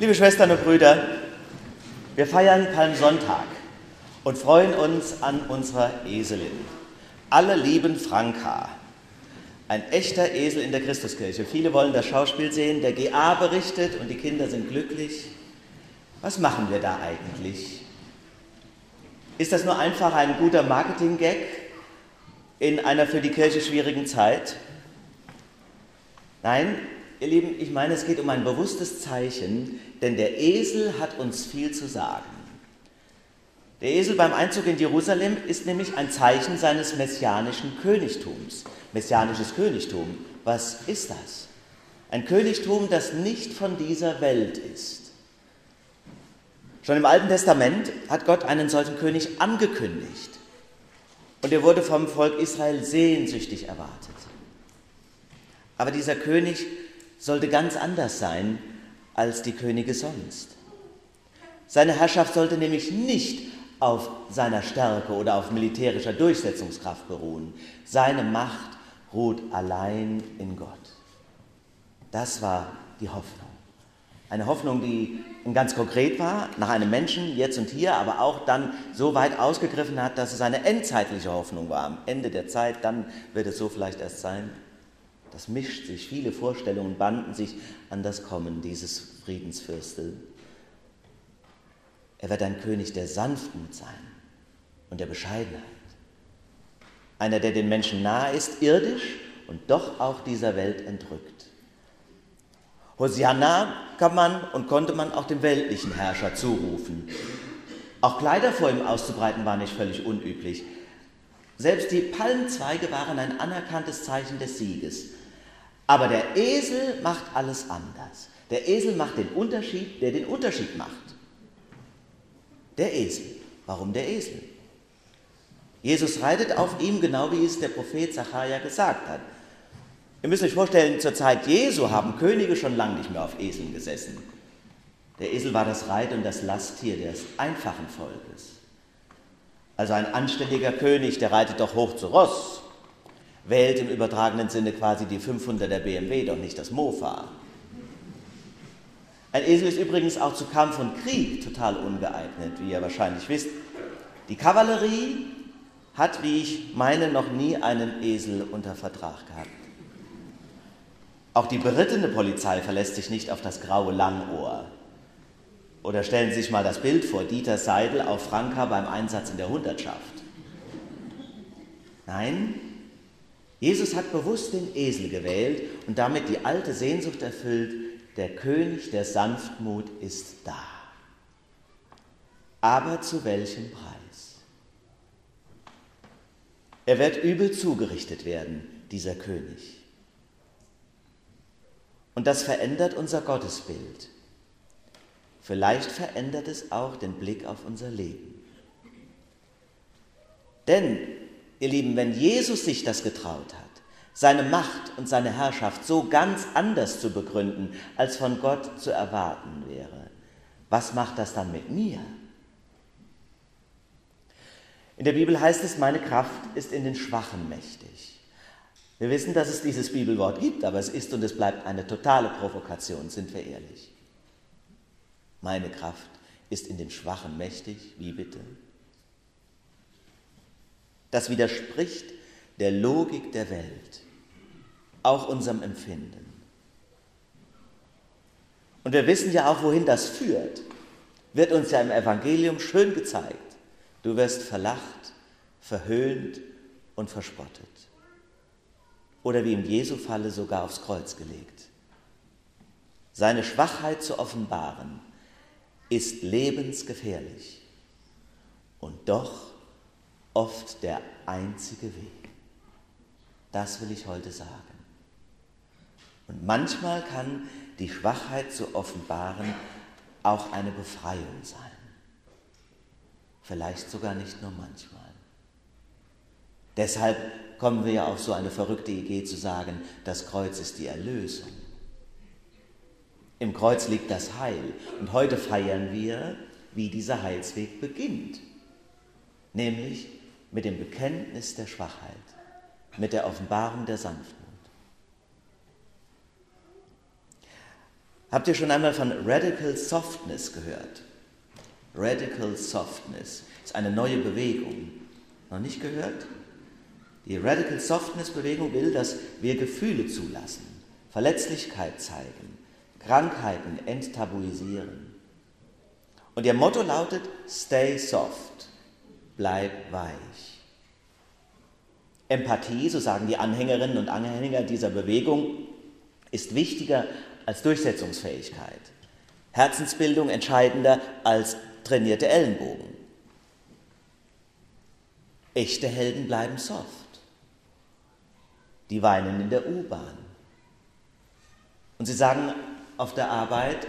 Liebe Schwestern und Brüder, wir feiern Palmsonntag und freuen uns an unserer Eselin. Alle lieben Franka. Ein echter Esel in der Christuskirche. Viele wollen das Schauspiel sehen, der GA berichtet und die Kinder sind glücklich. Was machen wir da eigentlich? Ist das nur einfach ein guter Marketing-Gag in einer für die Kirche schwierigen Zeit? Nein, ihr Lieben, ich meine, es geht um ein bewusstes Zeichen, denn der Esel hat uns viel zu sagen. Der Esel beim Einzug in Jerusalem ist nämlich ein Zeichen seines messianischen Königtums. Messianisches Königtum, was ist das? Ein Königtum, das nicht von dieser Welt ist. Schon im Alten Testament hat Gott einen solchen König angekündigt. Und er wurde vom Volk Israel sehnsüchtig erwartet. Aber dieser König sollte ganz anders sein als die Könige sonst. Seine Herrschaft sollte nämlich nicht auf seiner Stärke oder auf militärischer Durchsetzungskraft beruhen. Seine Macht ruht allein in Gott. Das war die Hoffnung. Eine Hoffnung, die ganz konkret war, nach einem Menschen, jetzt und hier, aber auch dann so weit ausgegriffen hat, dass es eine endzeitliche Hoffnung war. Am Ende der Zeit, dann wird es so vielleicht erst sein. Das mischt sich, viele Vorstellungen banden sich an das Kommen dieses Friedensfürstel. Er wird ein König der Sanftmut sein und der Bescheidenheit. Einer, der den Menschen nahe ist, irdisch und doch auch dieser Welt entrückt. Hosianna kann man und konnte man auch dem weltlichen Herrscher zurufen. Auch Kleider vor ihm auszubreiten war nicht völlig unüblich. Selbst die Palmzweige waren ein anerkanntes Zeichen des Sieges. Aber der Esel macht alles anders. Der Esel macht den Unterschied, der den Unterschied macht. Der Esel. Warum der Esel? Jesus reitet auf ihm, genau wie es der Prophet Zachariah gesagt hat. Ihr müsst euch vorstellen, zur Zeit Jesu haben Könige schon lange nicht mehr auf Eseln gesessen. Der Esel war das Reit- und das Lasttier des einfachen Volkes. Also ein anständiger König, der reitet doch hoch zu Ross wählt im übertragenen Sinne quasi die 500er BMW, doch nicht das Mofa. Ein Esel ist übrigens auch zu Kampf und Krieg total ungeeignet, wie ihr wahrscheinlich wisst. Die Kavallerie hat, wie ich meine, noch nie einen Esel unter Vertrag gehabt. Auch die berittene Polizei verlässt sich nicht auf das graue Langohr. Oder stellen Sie sich mal das Bild vor, Dieter Seidel auf Franka beim Einsatz in der Hundertschaft. Nein, Jesus hat bewusst den Esel gewählt und damit die alte Sehnsucht erfüllt, der König der Sanftmut ist da. Aber zu welchem Preis? Er wird übel zugerichtet werden, dieser König. Und das verändert unser Gottesbild. Vielleicht verändert es auch den Blick auf unser Leben. Denn Ihr Lieben, wenn Jesus sich das getraut hat, seine Macht und seine Herrschaft so ganz anders zu begründen, als von Gott zu erwarten wäre, was macht das dann mit mir? In der Bibel heißt es, meine Kraft ist in den Schwachen mächtig. Wir wissen, dass es dieses Bibelwort gibt, aber es ist und es bleibt eine totale Provokation, sind wir ehrlich. Meine Kraft ist in den Schwachen mächtig, wie bitte? Das widerspricht der Logik der Welt, auch unserem Empfinden. Und wir wissen ja auch, wohin das führt. Wird uns ja im Evangelium schön gezeigt. Du wirst verlacht, verhöhnt und verspottet. Oder wie im Jesu-Falle sogar aufs Kreuz gelegt. Seine Schwachheit zu offenbaren, ist lebensgefährlich. Und doch oft der einzige Weg. Das will ich heute sagen. Und manchmal kann die Schwachheit zu offenbaren auch eine Befreiung sein. Vielleicht sogar nicht nur manchmal. Deshalb kommen wir ja auf so eine verrückte Idee zu sagen, das Kreuz ist die Erlösung. Im Kreuz liegt das Heil. Und heute feiern wir, wie dieser Heilsweg beginnt. Nämlich mit dem Bekenntnis der Schwachheit, mit der Offenbarung der Sanftmut. Habt ihr schon einmal von Radical Softness gehört? Radical Softness ist eine neue Bewegung. Noch nicht gehört? Die Radical Softness Bewegung will, dass wir Gefühle zulassen, Verletzlichkeit zeigen, Krankheiten enttabuisieren. Und ihr Motto lautet Stay soft, bleib weich. Empathie, so sagen die Anhängerinnen und Anhänger dieser Bewegung, ist wichtiger als Durchsetzungsfähigkeit. Herzensbildung entscheidender als trainierte Ellenbogen. Echte Helden bleiben soft. Die weinen in der U-Bahn. Und sie sagen auf der Arbeit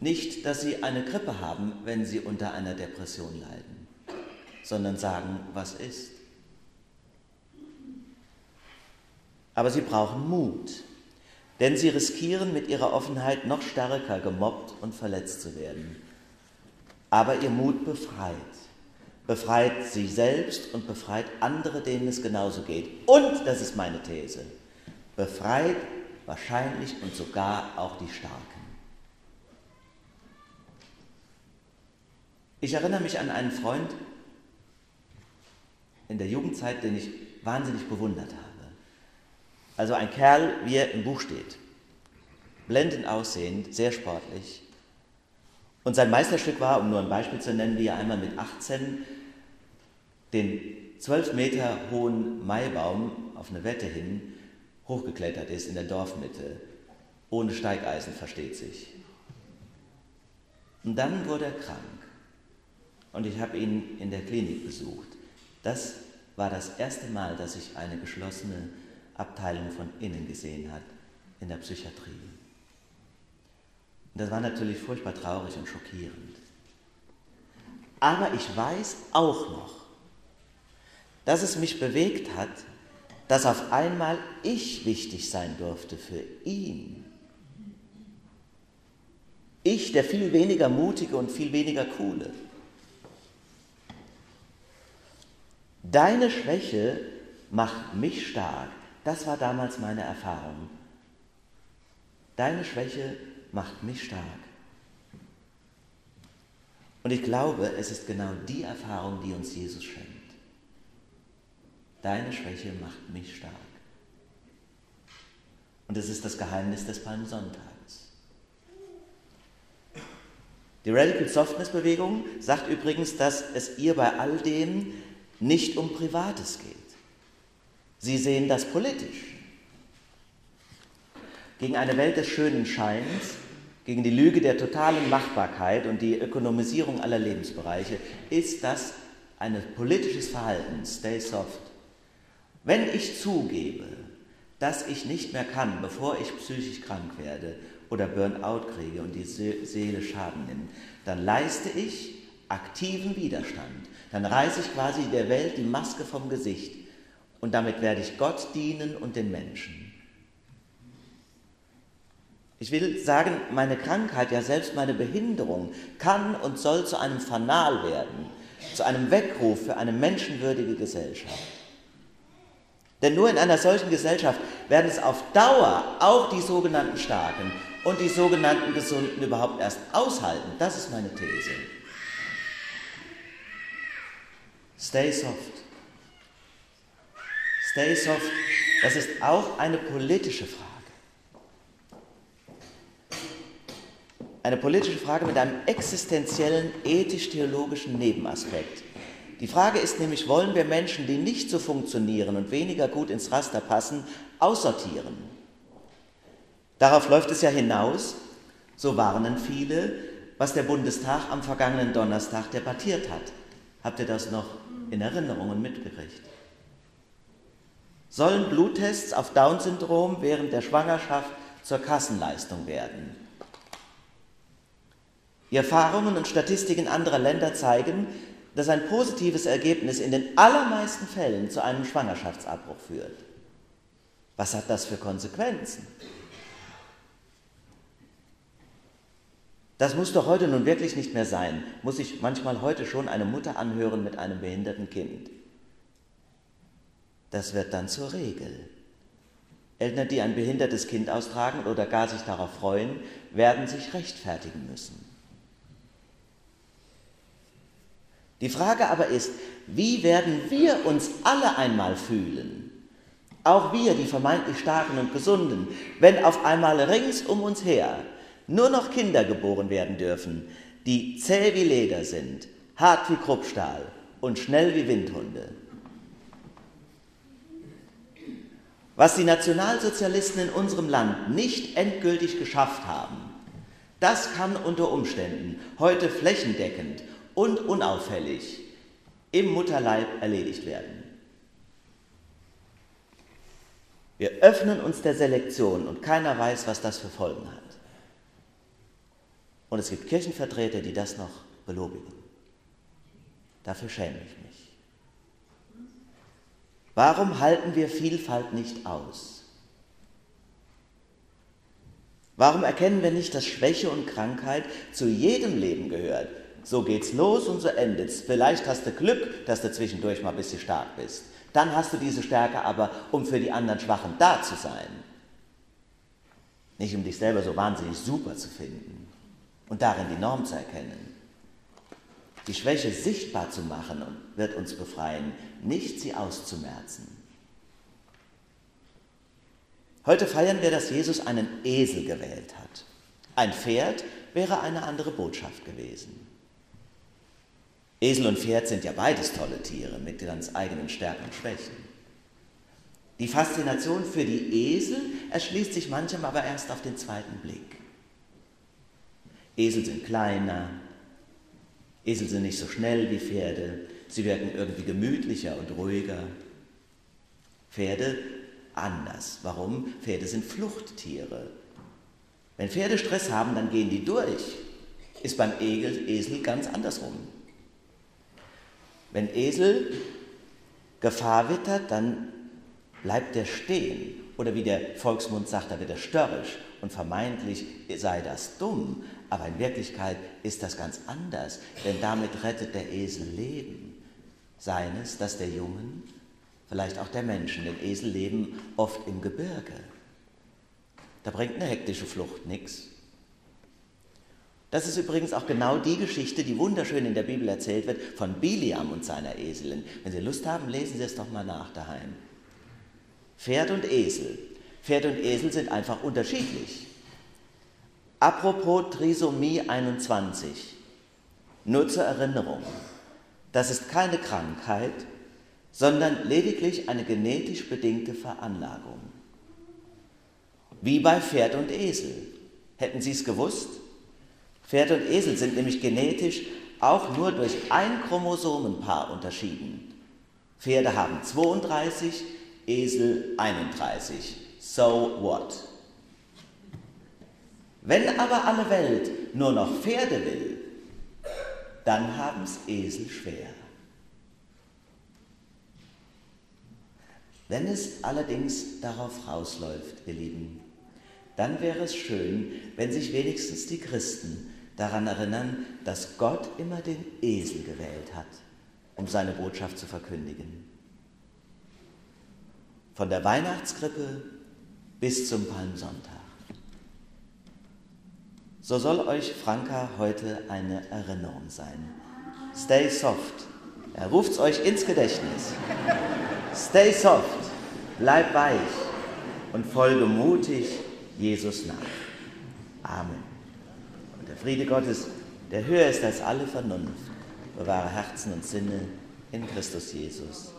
nicht, dass sie eine Grippe haben, wenn sie unter einer Depression leiden, sondern sagen, was ist. Aber sie brauchen Mut, denn sie riskieren mit ihrer Offenheit noch stärker gemobbt und verletzt zu werden. Aber ihr Mut befreit, befreit sich selbst und befreit andere, denen es genauso geht. Und, das ist meine These, befreit wahrscheinlich und sogar auch die Starken. Ich erinnere mich an einen Freund in der Jugendzeit, den ich wahnsinnig bewundert habe. Also ein Kerl, wie er im Buch steht. Blendend aussehend, sehr sportlich. Und sein Meisterstück war, um nur ein Beispiel zu nennen, wie er einmal mit 18 den 12 Meter hohen Maibaum auf eine Wette hin hochgeklettert ist in der Dorfmitte. Ohne Steigeisen, versteht sich. Und dann wurde er krank. Und ich habe ihn in der Klinik besucht. Das war das erste Mal, dass ich eine geschlossene Abteilung von innen gesehen hat in der Psychiatrie. Und das war natürlich furchtbar traurig und schockierend. Aber ich weiß auch noch, dass es mich bewegt hat, dass auf einmal ich wichtig sein durfte für ihn. Ich, der viel weniger mutige und viel weniger coole. Deine Schwäche macht mich stark. Das war damals meine Erfahrung. Deine Schwäche macht mich stark. Und ich glaube, es ist genau die Erfahrung, die uns Jesus schenkt. Deine Schwäche macht mich stark. Und es ist das Geheimnis des Palmsonntags. Die Radical Softness Bewegung sagt übrigens, dass es ihr bei all dem nicht um Privates geht. Sie sehen das politisch. Gegen eine Welt des schönen Scheins, gegen die Lüge der totalen Machbarkeit und die Ökonomisierung aller Lebensbereiche ist das ein politisches Verhalten, stay soft. Wenn ich zugebe, dass ich nicht mehr kann, bevor ich psychisch krank werde oder Burnout kriege und die Seele Schaden nimmt, dann leiste ich aktiven Widerstand. Dann reiße ich quasi der Welt die Maske vom Gesicht und damit werde ich Gott dienen und den Menschen. Ich will sagen, meine Krankheit, ja selbst meine Behinderung kann und soll zu einem Fanal werden, zu einem Weckruf für eine menschenwürdige Gesellschaft. Denn nur in einer solchen Gesellschaft werden es auf Dauer auch die sogenannten Starken und die sogenannten Gesunden überhaupt erst aushalten. Das ist meine These. Stay soft. Stay soft, das ist auch eine politische Frage. Eine politische Frage mit einem existenziellen ethisch-theologischen Nebenaspekt. Die Frage ist nämlich, wollen wir Menschen, die nicht so funktionieren und weniger gut ins Raster passen, aussortieren? Darauf läuft es ja hinaus, so warnen viele, was der Bundestag am vergangenen Donnerstag debattiert hat. Habt ihr das noch in Erinnerung und mitgekriegt? sollen Bluttests auf Down-Syndrom während der Schwangerschaft zur Kassenleistung werden. Die Erfahrungen und Statistiken anderer Länder zeigen, dass ein positives Ergebnis in den allermeisten Fällen zu einem Schwangerschaftsabbruch führt. Was hat das für Konsequenzen? Das muss doch heute nun wirklich nicht mehr sein. Muss ich manchmal heute schon eine Mutter anhören mit einem behinderten Kind? das wird dann zur Regel. Eltern, die ein behindertes Kind austragen oder gar sich darauf freuen, werden sich rechtfertigen müssen. Die Frage aber ist, wie werden wir uns alle einmal fühlen, auch wir, die vermeintlich Starken und Gesunden, wenn auf einmal rings um uns her nur noch Kinder geboren werden dürfen, die zäh wie Leder sind, hart wie Kruppstahl und schnell wie Windhunde. Was die Nationalsozialisten in unserem Land nicht endgültig geschafft haben, das kann unter Umständen heute flächendeckend und unauffällig im Mutterleib erledigt werden. Wir öffnen uns der Selektion und keiner weiß, was das für Folgen hat. Und es gibt Kirchenvertreter, die das noch belobigen. Dafür schäme ich mich. Warum halten wir Vielfalt nicht aus? Warum erkennen wir nicht, dass Schwäche und Krankheit zu jedem Leben gehört? So geht's los und so endet's. Vielleicht hast du Glück, dass du zwischendurch mal ein bisschen stark bist. Dann hast du diese Stärke aber, um für die anderen Schwachen da zu sein. Nicht um dich selber so wahnsinnig super zu finden und darin die Norm zu erkennen. Die Schwäche sichtbar zu machen wird uns befreien, nicht sie auszumerzen. Heute feiern wir, dass Jesus einen Esel gewählt hat. Ein Pferd wäre eine andere Botschaft gewesen. Esel und Pferd sind ja beides tolle Tiere mit ganz eigenen Stärken und Schwächen. Die Faszination für die Esel erschließt sich manchem aber erst auf den zweiten Blick. Esel sind kleiner, Esel sind nicht so schnell wie Pferde, sie wirken irgendwie gemütlicher und ruhiger. Pferde anders. Warum? Pferde sind Fluchttiere. Wenn Pferde Stress haben, dann gehen die durch. Ist beim Esel ganz andersrum. Wenn Esel Gefahr wittert, dann bleibt er stehen. Oder wie der Volksmund sagt, da wird er störrisch und vermeintlich sei das dumm. Aber in Wirklichkeit ist das ganz anders, denn damit rettet der Esel Leben. Seines, das der Jungen, vielleicht auch der Menschen, denn Esel leben oft im Gebirge. Da bringt eine hektische Flucht nichts. Das ist übrigens auch genau die Geschichte, die wunderschön in der Bibel erzählt wird von Biliam und seiner Eselin. Wenn Sie Lust haben, lesen Sie es doch mal nach daheim. Pferd und Esel. Pferd und Esel sind einfach unterschiedlich. Apropos Trisomie 21. Nur zur Erinnerung. Das ist keine Krankheit, sondern lediglich eine genetisch bedingte Veranlagung. Wie bei Pferd und Esel. Hätten Sie es gewusst? Pferd und Esel sind nämlich genetisch auch nur durch ein Chromosomenpaar unterschieden. Pferde haben 32, Esel 31. So what? Wenn aber alle Welt nur noch Pferde will, dann haben es Esel schwer. Wenn es allerdings darauf rausläuft, ihr Lieben, dann wäre es schön, wenn sich wenigstens die Christen daran erinnern, dass Gott immer den Esel gewählt hat, um seine Botschaft zu verkündigen. Von der Weihnachtskrippe bis zum Palmsonntag. So soll euch Franka heute eine Erinnerung sein. Stay soft. Er ruft es euch ins Gedächtnis. Stay soft. Bleib weich und folge mutig Jesus nach. Amen. Friede Gottes, der höher ist als alle Vernunft, bewahre Herzen und Sinne in Christus Jesus.